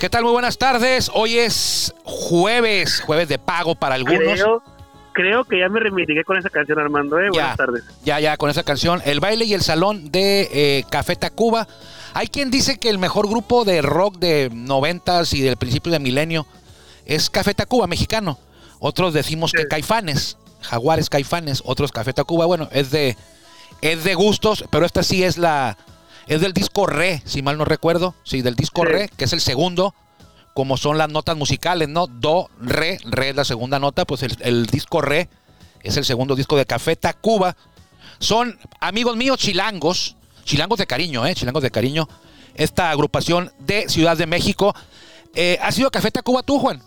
¿Qué tal? Muy buenas tardes. Hoy es jueves, jueves de pago para algunos. Creo, creo que ya me reivindiqué con esa canción, Armando. ¿eh? Ya, Buenas tardes. ya, ya, con esa canción. El baile y el salón de eh, Café Tacuba. Hay quien dice que el mejor grupo de rock de noventas y del principio de milenio es Café Tacuba, mexicano. Otros decimos que. Caifanes, Jaguares Caifanes, otros Café Tacuba. Bueno, es de, es de gustos, pero esta sí es la, es del disco Re, si mal no recuerdo. Sí, del disco Sí. Re, que es el segundo, como son las notas musicales, ¿no? Do, Re, Re es la segunda nota, pues el, el disco Re es el segundo disco de Café Tacuba. Son amigos míos chilangos, chilangos de cariño, ¿eh? Chilangos de cariño. Esta agrupación de Ciudad de México. Eh, ¿Has ido a Café Tacuba tú, Juan?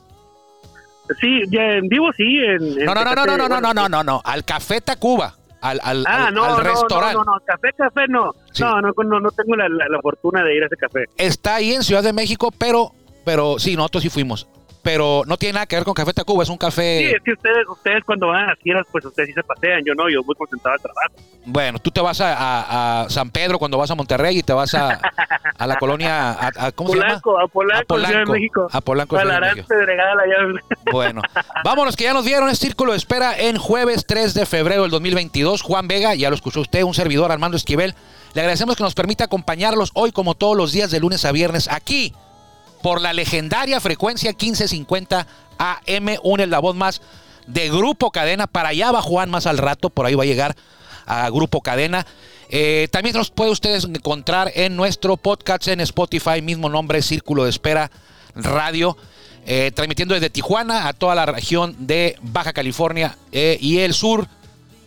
Sí, ya en vivo sí. En, en No, no, no, no, no, no, no, bueno, no, no, no. Al Café Tacuba. Al, al, Ah, al- no, al no, restaurante. no, no, no, café, café no. Sí. No, no, no, no tengo la, la- la fortuna de ir a ese café. Está ahí en Ciudad de México, pero, pero sí, nosotros sí fuimos. Pero no tiene nada que ver con Café Tacuba, es un Sí, café. es que ustedes, ustedes cuando van a las pues ustedes sí se pasean. Yo no, yo muy concentrado al trabajo. Bueno, tú te vas a, a- a San Pedro cuando vas a Monterrey y te vas a, a la colonia. A, a- ¿Cómo se llama? Polanco, a Polanco, A Ciudad de Polanco, México. a Polanco, Ciudad de México. Bueno, vámonos que ya nos dieron. Es Círculo de Espera en jueves 3 de febrero del 2022. Juan Vega, ya lo escuchó usted, un servidor Armando Esquivel. Le agradecemos que nos permita acompañarlos hoy, como todos los días, de lunes a viernes, aquí, por la legendaria frecuencia 1550 AM. La voz más de Grupo Cadena. Para allá va Juan más al rato, por ahí va a llegar a Grupo Cadena. Eh, también nos puede ustedes encontrar en nuestro podcast en Spotify, mismo nombre, Círculo de Espera Radio, eh, transmitiendo desde Tijuana a toda la región de Baja California eh, y el sur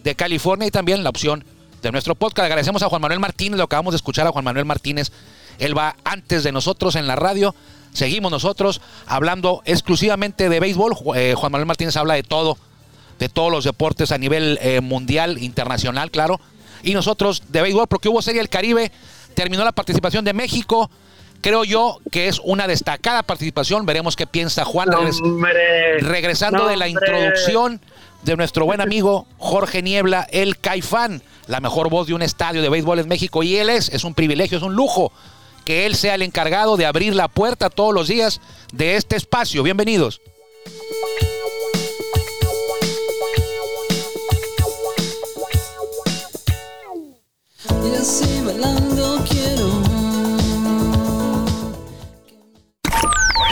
de California y también la opción de nuestro podcast. Agradecemos a Juan Manuel Martínez, lo acabamos de escuchar a Juan Manuel Martínez. Él va antes de nosotros en la radio. Seguimos nosotros hablando exclusivamente de béisbol. Eh, Juan Manuel Martínez habla de todo, de todos los deportes a nivel eh, mundial, internacional, claro. Y nosotros de béisbol, porque hubo Serie del Caribe, terminó la participación de México. Creo yo que es una destacada participación. Veremos qué piensa Juan. Regres-. Regresando de la introducción de nuestro buen amigo Jorge Niebla, el Caifán, la mejor voz de un estadio de béisbol en México. Y él es, es un privilegio, es un lujo que él sea el encargado de abrir la puerta todos los días de este espacio. Bienvenidos.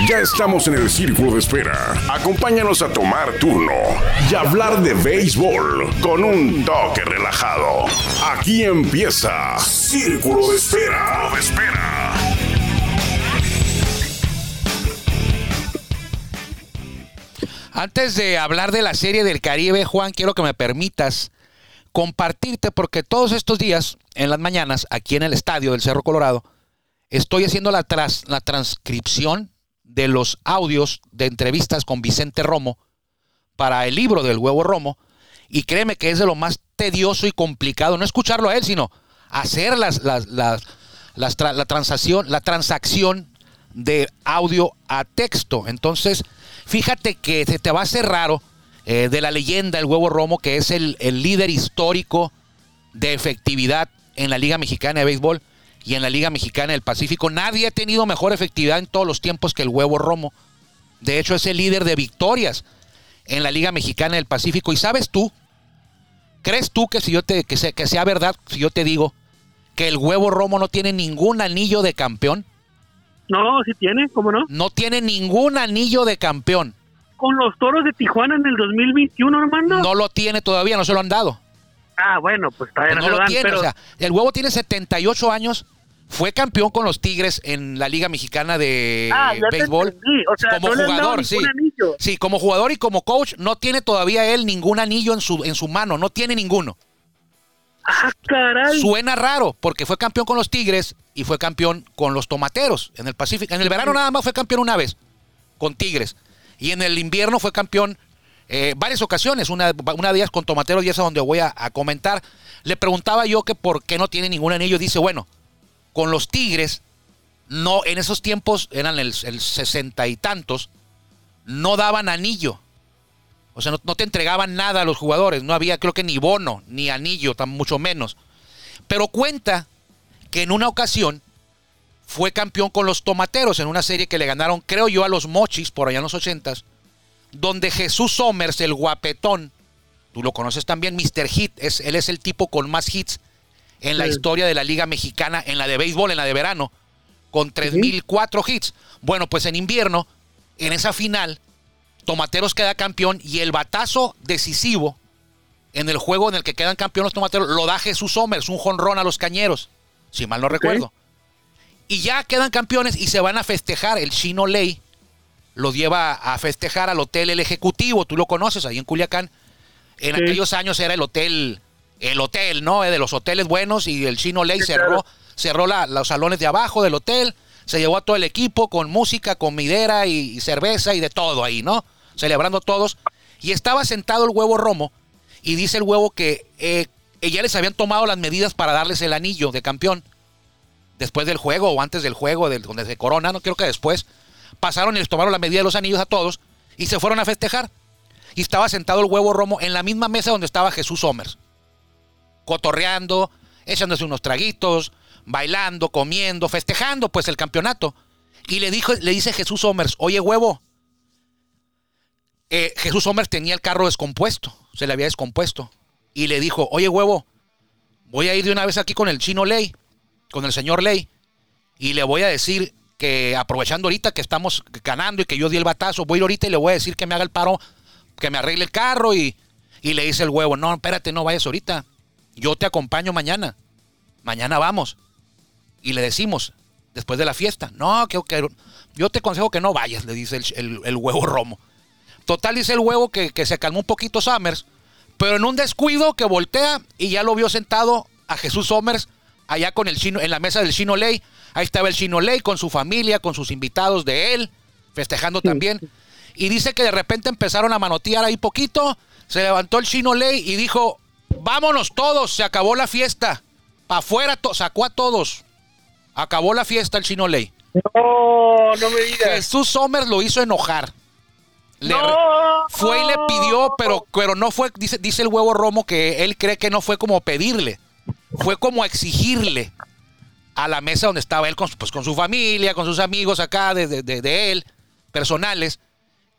Ya estamos en el círculo de espera. Acompáñanos a tomar turno y hablar de béisbol con un toque relajado. Aquí empieza Círculo de Espera. De espera. Antes de hablar de la serie del Caribe, Juan, quiero que me permitas compartirte, porque todos estos días, en las mañanas, aquí en el estadio del Cerro Colorado, estoy haciendo la, tras- la transcripción de los audios de entrevistas con Vicente Romo para el libro del huevo Romo. Y créeme que es de lo más tedioso y complicado, no escucharlo a él, sino hacer las, las, las, las la, transacción, la transacción de audio a texto. Entonces, fíjate que se te va a hacer raro eh, de la leyenda El Huevo Romo, que es el, el líder histórico de efectividad en la Liga Mexicana de Béisbol y en la Liga Mexicana del Pacífico. Nadie ha tenido mejor efectividad en todos los tiempos que el Huevo Romo. De hecho, es el líder de victorias en la Liga Mexicana del Pacífico. ¿Y sabes tú? ¿Crees tú que si yo te que sea, que sea verdad si yo te digo que el Huevo Romo no tiene ningún anillo de campeón? No, sí tiene, ¿cómo no? No tiene ningún anillo de campeón. Con los toros de Tijuana en el 2021, Armando. No lo tiene todavía, no se lo han dado. Ah, bueno, pues todavía Pues no, no se lo dan, tiene. pero O sea, el huevo tiene 78 años. Fue campeón con los Tigres en la Liga Mexicana de Ah, ya te Béisbol. entendí. O sea, como no jugador, sí. anillo. Sí, como jugador y como coach, no tiene todavía él ningún anillo en su, en su mano. No tiene ninguno. Ah, caray. Suena raro, porque fue campeón con los Tigres y fue campeón con los Tomateros en el Pacífico. En el verano nada más fue campeón una vez con Tigres. Y en el invierno fue campeón eh, varias ocasiones. Una, una de ellas con Tomateros y esa donde voy a, a comentar. Le preguntaba yo que por qué no tiene ningún anillo. Dice, bueno, con los Tigres, no, en esos tiempos eran el, el sesenta y tantos, no daban anillo. O sea, no, no te entregaban nada a los jugadores. No había, creo que ni bono, ni anillo, tan mucho menos. Pero cuenta que en una ocasión fue campeón con los Tomateros en una serie que le ganaron, creo yo, a los Mochis por allá en los ochentas, donde Jesús Somers, el guapetón, tú lo conoces también, Mr. Hit, es, él es el tipo con más hits en la historia de la Liga Mexicana, en la de béisbol, en la de verano, con 3.004 hits. Bueno, pues en invierno, en esa final, Tomateros queda campeón y el batazo decisivo en el juego en el que quedan campeón los Tomateros lo da Jesús Somers, un jonrón a los Cañeros, si mal no recuerdo. Y ya quedan campeones y se van a festejar. El Chino Ley los lleva a festejar al hotel El Ejecutivo, tú lo conoces, ahí en Culiacán. En Sí. aquellos años era el hotel, el hotel, ¿no? Eh, De los hoteles buenos y el Chino Ley Sí, cerró, claro. cerró la- los salones de abajo del hotel, se llevó a todo el equipo con música, comidera y, y cerveza y de todo ahí, ¿no? Celebrando todos. Y estaba sentado el huevo Romo y dice el huevo que eh, ya les habían tomado las medidas para darles el anillo de campeón después del juego o antes del juego, del, donde se corona, no creo que después, pasaron y les tomaron la medida de los anillos a todos y se fueron a festejar. Y estaba sentado el huevo Romo en la misma mesa donde estaba Jesús Somers, cotorreando, echándose unos traguitos, bailando, comiendo, festejando pues el campeonato. Y le, dijo, le dice Jesús Somers, oye huevo, eh, Jesús Somers tenía el carro descompuesto, se le había descompuesto. Y le dijo, oye huevo, voy a ir de una vez aquí con el chino Ley, con el señor Ley, y le voy a decir que aprovechando ahorita que estamos ganando y que yo di el batazo, voy a ir ahorita y le voy a decir que me haga el paro, que me arregle el carro y, y le dice el huevo, no, espérate, no vayas ahorita, yo te acompaño mañana, mañana vamos. Y le decimos, después de la fiesta, no, que, yo te aconsejo que no vayas, le dice el- el huevo Romo. Total dice el huevo que, que se calmó un poquito Summers, pero en un descuido que voltea y ya lo vio sentado a Jesús Somers allá con el chino, en la mesa del chino Ley. Ahí estaba el chino Ley con su familia, con sus invitados de él, festejando también. Y dice que de repente empezaron a manotear ahí poquito. Se levantó el chino Ley y dijo: Vámonos todos, se acabó la fiesta. Pa' afuera, sacó a todos. Acabó la fiesta el chino Ley. No, no me digas. Jesús Somers lo hizo enojar. Le re- No. fue y le pidió, pero, pero no fue, dice, dice el huevo Romo que él cree que no fue como pedirle, fue como exigirle a la mesa donde estaba él con, su- pues, con su familia, con sus amigos acá de, de- de- de él, personales,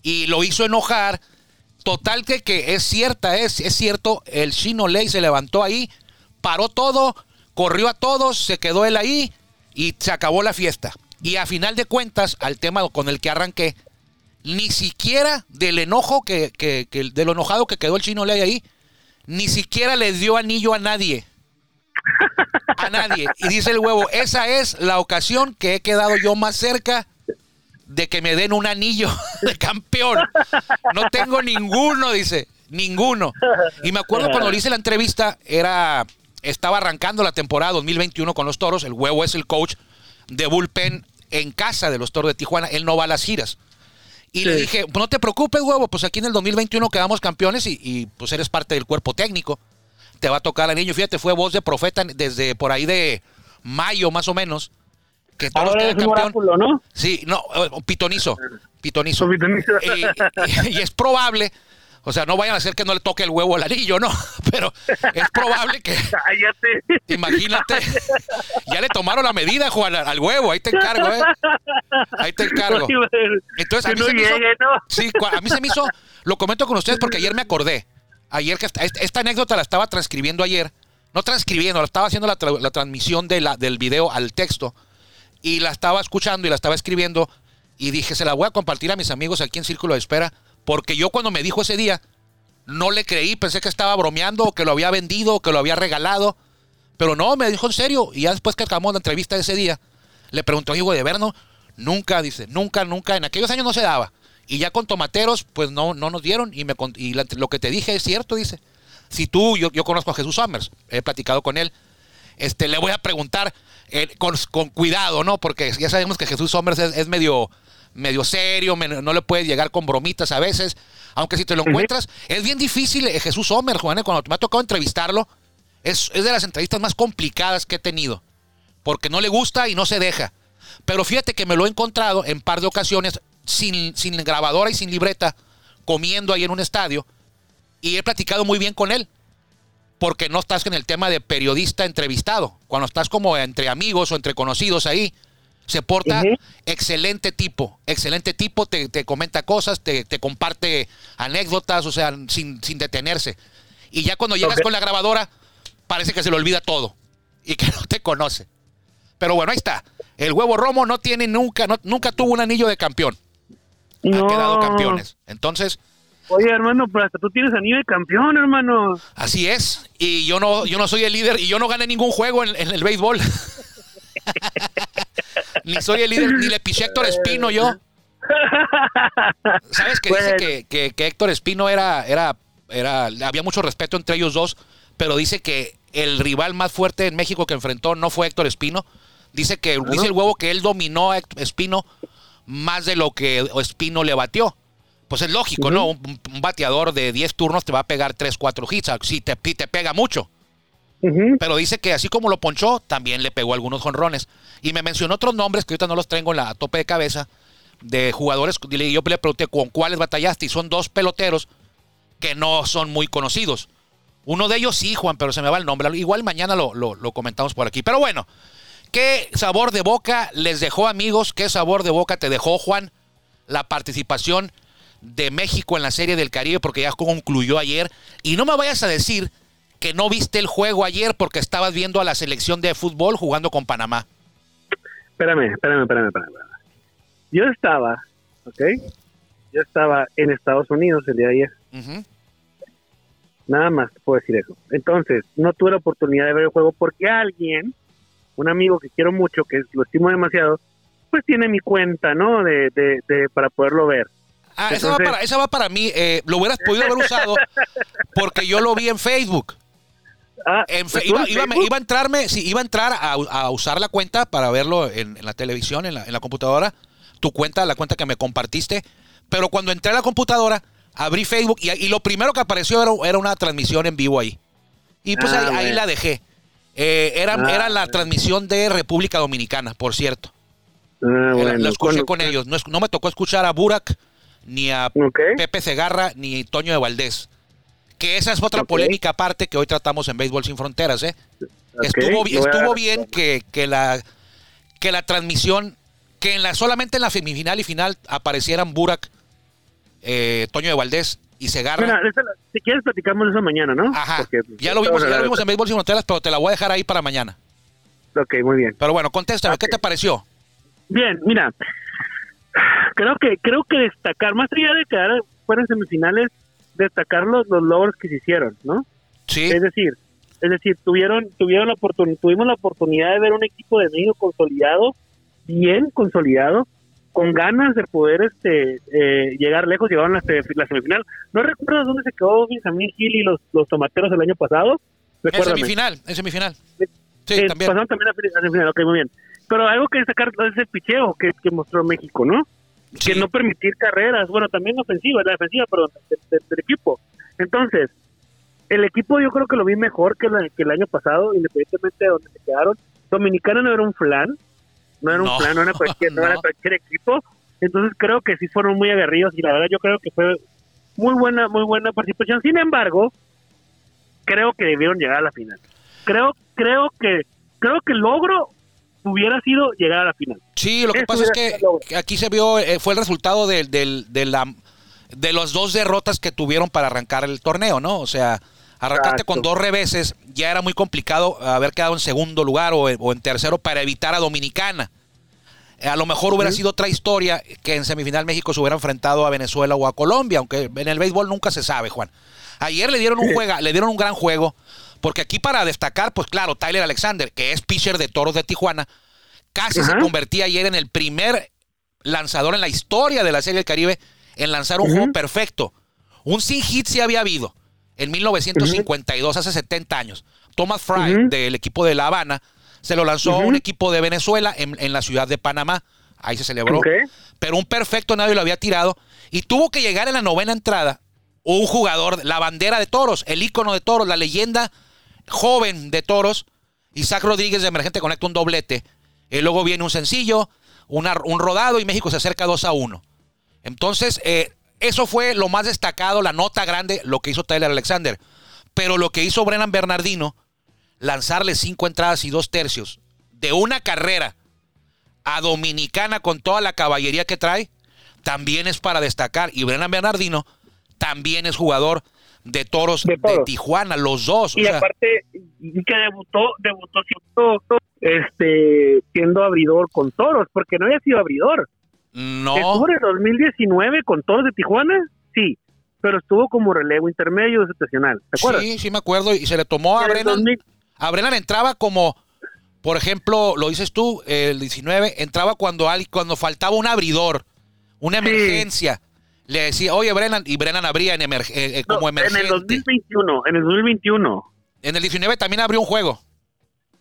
y lo hizo enojar. Total que, que es cierta, es, es cierto, el chino Ley se levantó ahí, paró todo, corrió a todos, se quedó él ahí y se acabó la fiesta. Y a final de cuentas, al tema con el que arranqué, ni siquiera del enojo que, que- que- enojado que quedó el chino Ley ahí, ni siquiera le dio anillo a nadie. A nadie. Y dice el huevo, esa es la ocasión que he quedado yo más cerca de que me den un anillo de campeón. No tengo ninguno, dice, ninguno. Y me acuerdo cuando le hice la entrevista, era estaba arrancando la temporada 2021 con los Toros, el huevo es el coach de bullpen en casa de los Toros de Tijuana, él no va a las giras. Y le dije, pues no te preocupes, huevo, pues aquí en el 2021 quedamos campeones y, y, pues eres parte del cuerpo técnico. Te va a tocar el niño. Fíjate, fue voz de profeta desde por ahí de mayo más o menos. Que todos Ahora es un oráculo, ¿no? Sí, no, eh, pitonizo. Pitonizo. Pitonizo. Y, y- y es probable, o sea, no vayan a hacer que no le toque el huevo al anillo, ¿no? Pero es probable que, Cállate. imagínate, ya le tomaron la medida, Juan, al huevo, ahí te encargo, ¿eh? Ahí te encargo. Entonces, a mí se me hizo-. Sí, a mí se me hizo, lo comento con ustedes porque ayer me acordé. Ayer que esta, anécdota la estaba transcribiendo ayer. No transcribiendo, la estaba haciendo la, tra- la transmisión de la, del video al texto. Y la estaba escuchando y la estaba escribiendo. Y dije, se la voy a compartir a mis amigos aquí en Círculo de Espera. Porque yo cuando me dijo ese día, no le creí. Pensé que estaba bromeando, que lo había vendido, que lo había regalado. Pero no, me dijo en serio. Y ya después que acabamos la entrevista de ese día, le preguntó, digo, ¿de ver no? Nunca, dice, nunca, nunca. En aquellos años no se daba. Y ya con tomateros, pues no, no nos dieron. Y, me, lo que te dije es cierto, dice. Si tú, yo, yo conozco a Jesús Summers, he platicado con él, este, le voy a preguntar eh, con, cuidado, ¿no? Porque ya sabemos que Jesús Summers es medio, medio serio, no le puedes llegar con bromitas a veces. Aunque si te lo encuentras, es bien difícil eh, Jesús Sommer, Juan, eh, cuando me ha tocado entrevistarlo, es, es de las entrevistas más complicadas que he tenido. porque no le gusta y no se deja. Pero fíjate que me lo he encontrado en par de ocasiones sin, sin grabadora y sin libreta, comiendo ahí en un estadio, y he platicado muy bien con él, porque no estás en el tema de periodista entrevistado. Cuando estás como entre amigos o entre conocidos ahí, se porta excelente tipo, excelente tipo, te, te comenta cosas, te, te comparte anécdotas, o sea, sin, sin detenerse. Y ya cuando llegas con la grabadora, parece que se le olvida todo y que no te conoce. Pero bueno, ahí está. El huevo Romo no tiene nunca, no- nunca tuvo un anillo de campeón. No. Han quedado campeones. Entonces, Oye, hermano, pero hasta tú tienes anillo de campeón, hermano. así es. Y yo no, yo no soy el líder y yo no gané ningún juego en, en el béisbol. ni soy el líder, ni le piché a Héctor Espino yo. ¿Sabes que dice que, que- que Héctor Espino era, era, era, había mucho respeto entre ellos dos, pero dice que el rival más fuerte en México que enfrentó no fue Héctor Espino. Dice que, dice el huevo que él dominó a Héctor Espino más de lo que Espino le batió. Pues es lógico, ¿no? Un, un bateador de 10 turnos te va a pegar 3, 4 hits, si te, si te pega mucho. Pero dice que así como lo ponchó, también le pegó algunos jonrones. Y me mencionó otros nombres que ahorita no los tengo en la tope de cabeza de jugadores. Y yo le pregunté con cuáles batallaste y son dos peloteros que no son muy conocidos. Uno de ellos sí, Juan, pero se me va el nombre. Igual mañana lo, lo- lo comentamos por aquí. Pero bueno, ¿qué sabor de boca les dejó, amigos? ¿Qué sabor de boca te dejó, Juan, la participación de México en la Serie del Caribe? Porque ya concluyó ayer. Y no me vayas a decir que no viste el juego ayer porque estabas viendo a la selección de fútbol jugando con Panamá. Espérame, espérame, espérame, espérame. Yo estaba, ¿ok? Yo estaba en Estados Unidos el día de ayer. Nada más te puedo decir eso. Entonces, no tuve la oportunidad de ver el juego porque alguien, un amigo que quiero mucho, que lo estimo demasiado, pues tiene mi cuenta, ¿no? De, de, de- para poderlo ver. Ah, esa va para, esa va para mí. eh, lo hubieras podido haber usado porque yo lo vi en Facebook. Ah, En fe- ¿estuvo iba, a entrarme, sí, iba a entrar a, a usar la cuenta para verlo en, en la televisión, en la, en la computadora, tu cuenta, la cuenta que me compartiste, pero cuando entré a la computadora, abrí Facebook y, y lo primero que apareció era, era una transmisión en vivo ahí. Y pues Ah, ahí, la dejé. Eh, era, Ah, era la transmisión de República Dominicana, por cierto. Era- bueno, lo escuché con ellos. No, es- no me tocó escuchar a Burak, ni a. Pepe Segarra, ni Toño de Valdés. Que esa es otra polémica aparte que hoy tratamos en Béisbol Sin Fronteras, ¿eh? Estuvo estuvo bien que, que la que la transmisión que en la solamente en la semifinal y final aparecieran Burak eh, Toño de Valdés y Segarra Mira, si quieres platicamos eso mañana, ¿no? ajá Porque- ya lo vimos ya lo vimos en Béisbol Sin Fronteras pero te la voy a dejar ahí para mañana Ok, muy bien. pero bueno contéstame ¿qué te pareció? Bien, mira, creo que creo que destacar, más allá de quedar fuera en semifinales, destacar los, los logros que se hicieron, ¿no? sí Es decir, es decir, tuvieron tuvieron la oportunidad, tuvimos la oportunidad de ver un equipo de México consolidado, bien consolidado, con ganas de poder este eh, llegar lejos, llegaron a la, la semifinal. No recuerdo dónde se quedó Benjamín Gil y los, los tomateros el año pasado. en semifinal en semifinal Sí, sí Eh, también Pasaron también a a semifinal, ok, muy bien. Pero algo que destacar es el picheo que, que mostró México, ¿no? Sí. Que no permitir carreras, bueno, también ofensiva, la defensiva, perdón, de- de- del equipo. Entonces, el equipo yo creo que lo vi mejor que, la- que el año pasado, independientemente de donde se quedaron. Dominicana no era un flan, no era un No, flan, no era cualquier, no. era no. cualquier equipo. Entonces creo que sí fueron muy aguerridos y la verdad yo creo que fue muy buena, muy buena participación. Sin embargo, creo que debieron llegar a la final. Creo, creo que, creo que el logro hubiera sido llegar a la final. Sí, lo que pasa es que, aquí se vio, eh, fue el resultado del- de, la, de las dos derrotas que tuvieron para arrancar el torneo, ¿no? O sea, arrancaste Exacto. con dos reveses, ya era muy complicado haber quedado en segundo lugar o, o en tercero para evitar a Dominicana. Eh, A lo mejor hubiera sido otra historia que en semifinal México se hubiera enfrentado a Venezuela o a Colombia, aunque en el béisbol nunca se sabe, Juan. Ayer le dieron un juega, le dieron un gran juego, porque aquí para destacar, pues claro, Tyler Alexander, que es pitcher de Toros de Tijuana, casi se convertía ayer en el primer lanzador en la historia de la Serie del Caribe en lanzar un juego perfecto. Un sin hit sí había habido en 1952, hace 70 años. Thomas Fry, del equipo de La Habana, se lo lanzó a un equipo de Venezuela en, en la ciudad de Panamá. Ahí se celebró. Pero un perfecto nadie lo había tirado. Y tuvo que llegar en la novena entrada un jugador, la bandera de toros, el ícono de toros, la leyenda joven de toros, Isaac Rodríguez de emergente conecta un doblete. Y luego viene un sencillo, un rodado y México se acerca 2 a 1. Entonces, eh, eso fue lo más destacado, la nota grande, lo que hizo Tyler Alexander. Pero lo que hizo Brennan Bernardino, lanzarle cinco entradas y dos tercios de una carrera a Dominicana con toda la caballería que trae, también es para destacar. Y Brennan Bernardino también es jugador de toros de. Tijuana, los dos. o y sea, aparte y que debutó debutó siendo este siendo abridor con toros porque no había sido abridor no. estuvo en el 2019 con toros de Tijuana sí pero estuvo como relevo intermedio de situacional ¿te acuerdas? Sí, sí me acuerdo. Y se le tomó a Brennan. 2000 A Brennan entraba como, por ejemplo, lo dices tú, el 19, entraba cuando, cuando faltaba un abridor, una Sí. Le decía, oye, Brennan, y Brennan abría en emerg- eh, eh, no, como en emergente. el 2021 en el 2021 En el 19 también abrió un juego.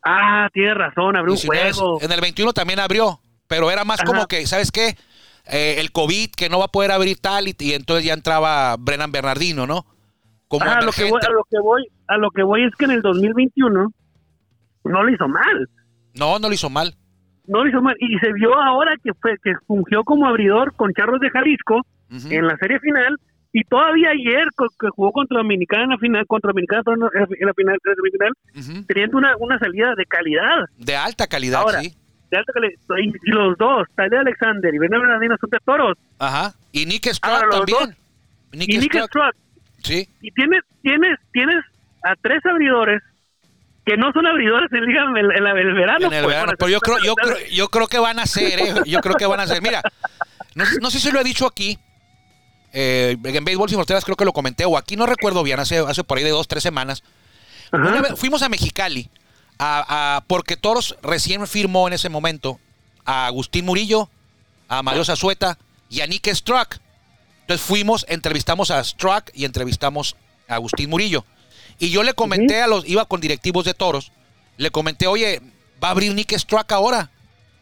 ah tienes razón abrió un 19, juego En el 21 también abrió, pero era más Ajá. como que, ¿sabes qué? Eh, el COVID, que no va a poder abrir tal, y, y entonces ya entraba Brennan Bernardino, ¿no? Como Ah, a lo que voy a lo que voy a lo que voy es que en el 2021 no lo hizo mal No, no lo hizo mal. No lo hizo mal y se vio ahora que fue que fungió como abridor con Charros de Jalisco en la serie final y todavía ayer que jugó contra Dominicana en la final contra Dominicana en la final, semifinal, teniendo una, una salida de calidad De alta calidad, Ahora. sí. de alta calidad y, los dos Tyler Alexander y Bernardo Bernardino son de toros Ajá. Y Nick Ahora, los también. Nick y Nick Struck Sí. y tienes tienes tienes a tres abridores que no son abridores en, liga- en, en la- en el verano en el pues, verano. Pero yo creo, yo creo, yo creo que van a ser, ¿eh? Yo creo que van a ser. Mira, no, sé- no sé si lo he dicho aquí. eh, en Béisbol Sin Fronteras creo que lo comenté, o aquí no recuerdo bien, hace, hace por ahí de dos, tres semanas. Una vez fuimos a Mexicali, a, a- porque Toros recién firmó en ese momento a Agustín Murillo, a Mario Zazueta y a Nick Struck. Entonces fuimos, entrevistamos a Struck y entrevistamos a Agustín Murillo. Y yo le comenté a los, iba con directivos de Toros, le comenté, oye, ¿va a abrir Nick Struck ahora?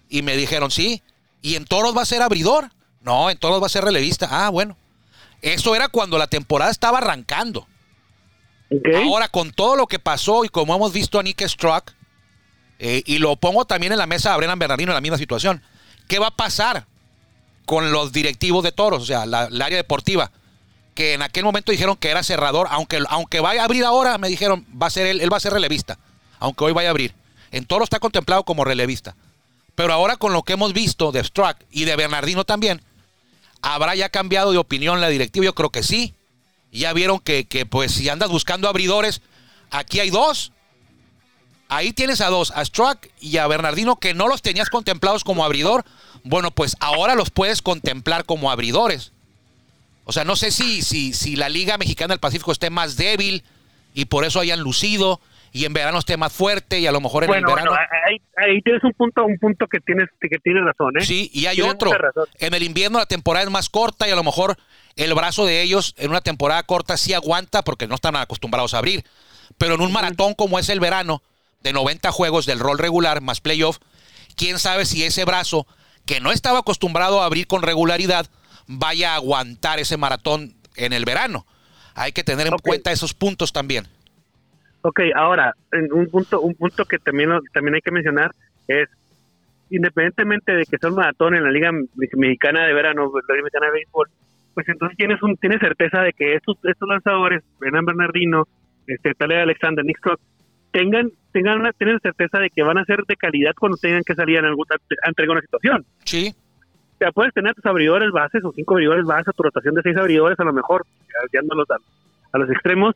Y me dijeron, sí. ¿Y en Toros va a ser abridor? No, en Toros va a ser relevista. Ah, bueno. Eso era cuando la temporada estaba arrancando. Ahora, con todo lo que pasó y como hemos visto a Nick Struck, eh, y lo pongo también en la mesa a Brennan Bernardino en la misma situación, ¿qué va a pasar con los directivos de toros? O sea, la, el área deportiva, que en aquel momento dijeron que era cerrador, aunque, aunque vaya a abrir ahora, me dijeron, va a ser él, él va a ser relevista, aunque hoy vaya a abrir. En toros está contemplado como relevista. Pero ahora con lo que hemos visto de Struck y de Bernardino también, ¿habrá ya cambiado de opinión la directiva? Yo creo que sí. Ya vieron que, que, pues si andas buscando abridores, aquí hay dos. Ahí tienes a dos, a Struck y a Bernardino, que no los tenías contemplados como abridor. Bueno, pues ahora los puedes contemplar como abridores. O sea, no sé si, si, si la Liga Mexicana del Pacífico esté más débil y por eso hayan lucido y en verano esté más fuerte y a lo mejor en bueno, el verano... bueno, ahí, ahí tienes un punto un punto que tienes que tienes razón ¿eh? Sí, y hay Tienes otro. En el invierno la temporada es más corta y a lo mejor el brazo de ellos en una temporada corta sí aguanta porque no están acostumbrados a abrir. Pero en un maratón como es el verano, de 90 juegos del rol regular más playoff, quién sabe si ese brazo, que no estaba acostumbrado a abrir con regularidad, vaya a aguantar ese maratón en el verano. Hay que tener en cuenta esos puntos también. Ok, ahora, en un punto un punto que también también hay que mencionar es independientemente de que sea un maratón en la Liga Me- Mexicana de Verano, la Liga Mexicana de Béisbol, pues entonces tienes un tienes certeza de que estos estos lanzadores, Bernard Bernardino, este Tyler Alexander, Nick Strock, tengan tengan una tienen certeza de que van a ser de calidad cuando tengan que salir en alguna ante alguna situación. Sí, sea, puedes tener tus abridores bases o cinco abridores bases, tu rotación de seis abridores a lo mejor, guiándolos a, a los extremos.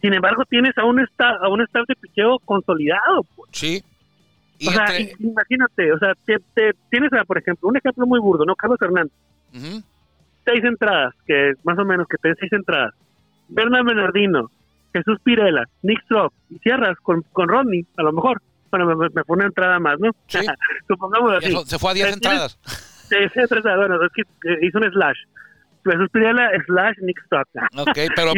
Sin embargo, tienes a un sta- a un staff de picheo consolidado. pues. sí. Y o sea, imagínate, o sea, te, te- tienes, a, por ejemplo, un ejemplo muy burdo, ¿no? Carlos Hernández, seis entradas, que más o menos que te den seis entradas. Bernard Bernardino, Jesús Pirela, Nick Strock, y cierras con, con Rodney, a lo mejor. Bueno, me, me fue una entrada más, ¿no? Sí. Supongamos así. se- se fue a 10 Eh, entradas. Sí, tres, bueno, es que eh, hizo un slash. Jesús Pirela, slash, Nick Strock. Ok, pero,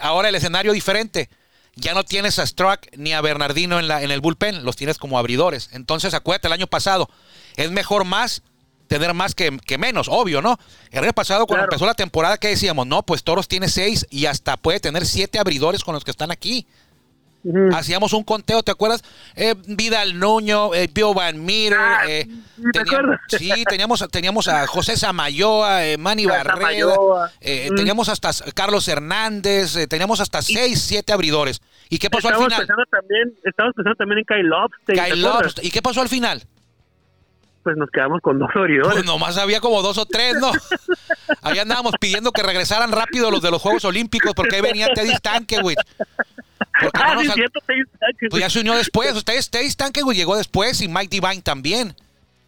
ahora el escenario diferente. Ya no tienes a Struck ni a Bernardino en, la, en el bullpen, los tienes como abridores. Entonces, acuérdate, el año pasado es mejor más tener más que, que menos, obvio, ¿no? El año pasado, cuando Claro. empezó la temporada, que decíamos? No, pues Toros tiene seis y hasta puede tener siete abridores con los que están aquí. Hacíamos un conteo, ¿te acuerdas? Eh, Vidal Nuño, eh, Bill Van Meter, Ah, eh, teníamos, sí, teníamos, teníamos a José Samayoa, eh, Manny A Barreda, Samayoa. eh, Mm. teníamos hasta Carlos Hernández, eh, teníamos hasta seis, siete abridores. ¿Y qué pasó al final? pensando también, estamos pensando también en Kyle Lobster. ¿te Kyle acuerdas? Lobster. ¿Y qué pasó al final? Pues nos quedamos con dos abridores. Pues nomás había como dos o tres, ¿no? Ahí andábamos pidiendo que regresaran rápido los de los Juegos Olímpicos porque ahí venía Teddy no ah, nos sí, cierto, Pues ya se unió después. Ustedes, Teddy Stankiewicz llegó después y Mike Divine también.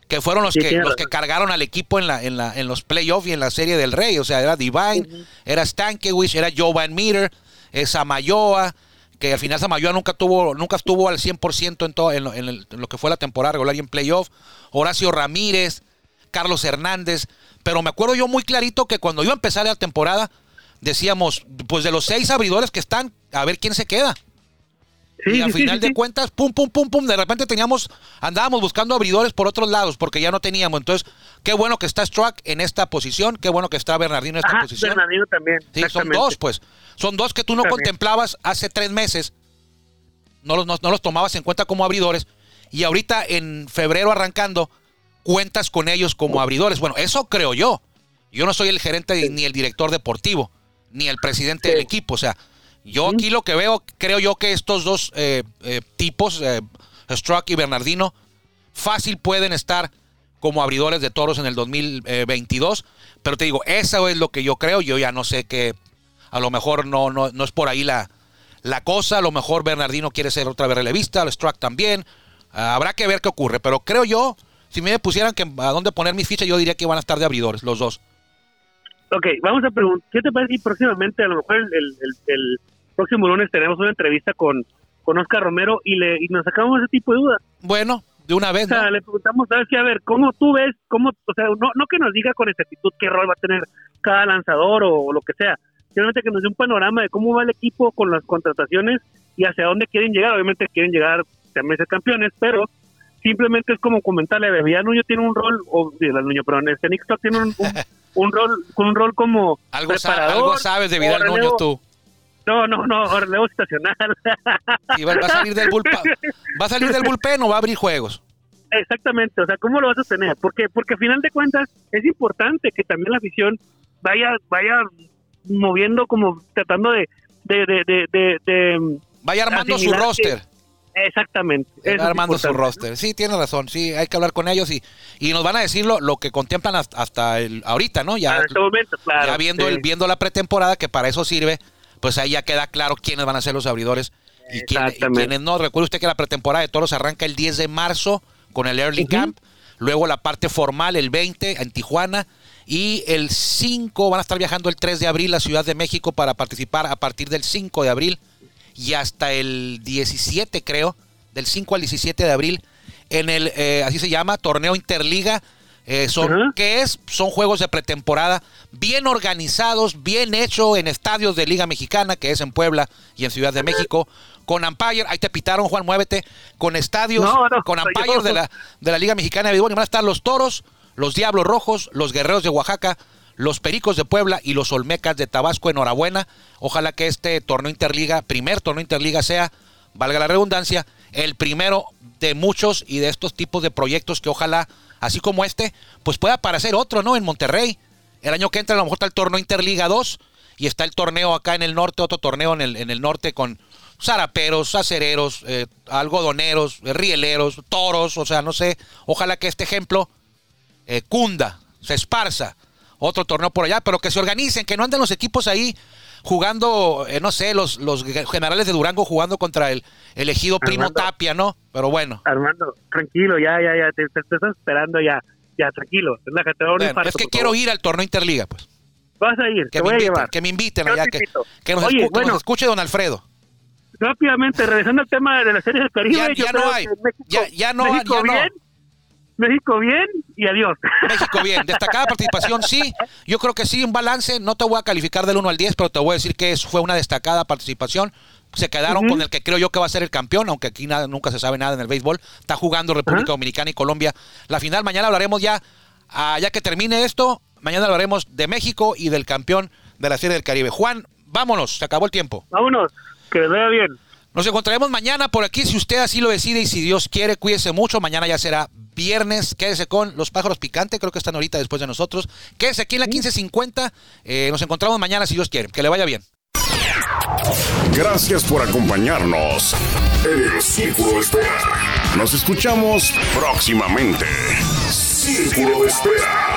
Que fueron los Sí, que los que cargaron al equipo en la en la en los playoffs y en la serie del Rey. O sea, era Divine, era Stankiewicz, era Joe Van Meter, eh, Samayoa, que al final Samayoa nunca tuvo nunca estuvo al 100% en todo en lo, en lo que fue la temporada regular y en playoff. Horacio Ramírez, Carlos Hernández, pero me acuerdo yo muy clarito que cuando iba a empezar la temporada decíamos, pues de los seis abridores que están, a ver quién se queda. Sí, y al sí, final sí, de cuentas, pum, pum, pum, pum, de repente teníamos, andábamos buscando abridores por otros lados porque ya no teníamos. Entonces, qué bueno que está Struck en esta posición, qué bueno que está Bernardino en esta Ajá, posición. Bernardino también. Sí, son dos, pues. Son dos que tú no También. contemplabas hace tres meses. No los, no, no los tomabas en cuenta como abridores. Y ahorita, en febrero arrancando, cuentas con ellos como abridores. Bueno, eso creo yo. Yo no soy el gerente ni el director deportivo, ni el presidente del equipo. O sea, yo aquí lo que veo, creo yo que estos dos eh, eh, tipos, eh, Struck y Bernardino, fácil pueden estar como abridores de toros en el 2022. Pero te digo, eso es lo que yo creo. Yo ya no sé que a lo mejor no, no, no es por ahí la, la cosa. A lo mejor Bernardino quiere ser otra vez relevista, el Struck también. Ah, habrá que ver qué ocurre. Pero creo yo, si me pusieran que a dónde poner mis fichas, yo diría que van a estar de abridores, los dos. Ok, vamos a preguntar, ¿qué te parece si próximamente, a lo mejor el, el- el- el próximo lunes tenemos una entrevista con, con Oscar Romero y, le, y nos sacamos ese tipo de dudas? Bueno, de una vez, O sea, ¿no? le preguntamos, ¿sabes qué? A ver, ¿cómo tú ves? cómo O sea, no, no que nos diga con exactitud qué rol va a tener cada lanzador o, lo que sea, simplemente que nos dé un panorama de cómo va el equipo con las contrataciones y hacia dónde quieren llegar. Obviamente quieren llegar también ser campeones, pero simplemente es como comentarle, a Nuño tiene un rol, o el Nuño, perdón, este Stock tiene un, un, un rol, con un rol como Algo, sa- preparador, algo sabes de Vidal Nuño tú. No, no, no, relevo estacional. Y va, va a salir del bullpen, va a salir del bullpen o va a abrir juegos. Exactamente, o sea, ¿cómo lo vas a tener? Porque porque a final de cuentas es importante que también la afición vaya vaya moviendo como tratando de de de de, de- de- Vaya armando su roster. exactamente. Va eso es armando su roster. Sí, tiene razón. Sí, hay que hablar con ellos y, y nos van a decir lo, lo que contemplan hasta, hasta el, ahorita, ¿no? Ya, este momento, claro. ya viendo, sí. el, viendo la pretemporada, que para eso sirve, pues ahí ya queda claro quiénes van a ser los abridores y, quién- y quiénes no. Recuerde usted que la pretemporada de toros arranca el 10 de marzo con el Early. Camp, luego la parte formal el 20 en Tijuana y el 5 van a estar viajando el 3 de abril a Ciudad de México para participar a partir del 5 de abril y hasta el 17 creo, del 5 al 17 de abril en el, eh, así se llama, torneo Interliga. Eh, son. ¿Qué es? Son juegos de pretemporada bien organizados, bien hecho en estadios de Liga Mexicana, que es en Puebla y en Ciudad de México, con Empire, ahí te pitaron Juan, muévete, con estadios, No, no, con yo. de la, de la Liga Mexicana de Béisbol, y van a estar los Toros, los Diablos Rojos, los Guerreros de Oaxaca, los Pericos de Puebla y los Olmecas de Tabasco. Enhorabuena. Ojalá que este torneo Interliga, primer torneo Interliga sea, valga la redundancia, el primero de muchos y de estos tipos de proyectos que ojalá, así como este, pues pueda aparecer otro, ¿no? En Monterrey. El año que entra a lo mejor está el torneo Interliga 2 y está el torneo acá en el norte, otro torneo en el, en el norte con zaraperos, acereros, eh, algodoneros, eh, rieleros, toros, o sea, no sé. Ojalá que este ejemplo eh, cunda, se esparza. Otro torneo por allá, pero que se organicen, que no anden los equipos ahí jugando, eh, no sé, los, los generales de Durango jugando contra el elegido Primo Armando. Tapia, ¿no? Pero bueno. Armando, tranquilo, ya ya ya te, te- estás esperando ya. Ya, tranquilo. Que te Bueno, infarto, es que quiero favor. ir al torneo Interliga, pues. Vas a ir, Que te me voy a inviten, llevar. que me inviten allá, que, nos, Oye, escu- que nos escuche don Alfredo. Rápidamente, regresando al tema de la serie del Caribe, Ya- no hay. México, Ya- ya no- México ya no. México bien y adiós. México bien, destacada participación, sí. Yo creo que sí, un balance. No te voy a calificar del 1 al 10, pero te voy a decir que es- fue una destacada participación. Se quedaron con el que creo yo que va a ser el campeón, aunque aquí nada- nunca se sabe nada en el béisbol. Está jugando República. Dominicana y Colombia. La final, mañana hablaremos ya, ah, ya que termine esto, mañana hablaremos de México y del campeón de la Serie del Caribe. Juan, vámonos, se acabó el tiempo. Vámonos, que les vaya bien. Nos encontraremos mañana por aquí si usted así lo decide y si Dios quiere, cuídese mucho. Mañana ya será viernes. Quédese con los pájaros picantes, creo que están ahorita después de nosotros. Quédese aquí en la 1550. Eh, nos encontramos mañana si Dios quiere. Que le vaya bien. Gracias por acompañarnos en el Círculo de Espera. Nos escuchamos próximamente. Círculo de Espera.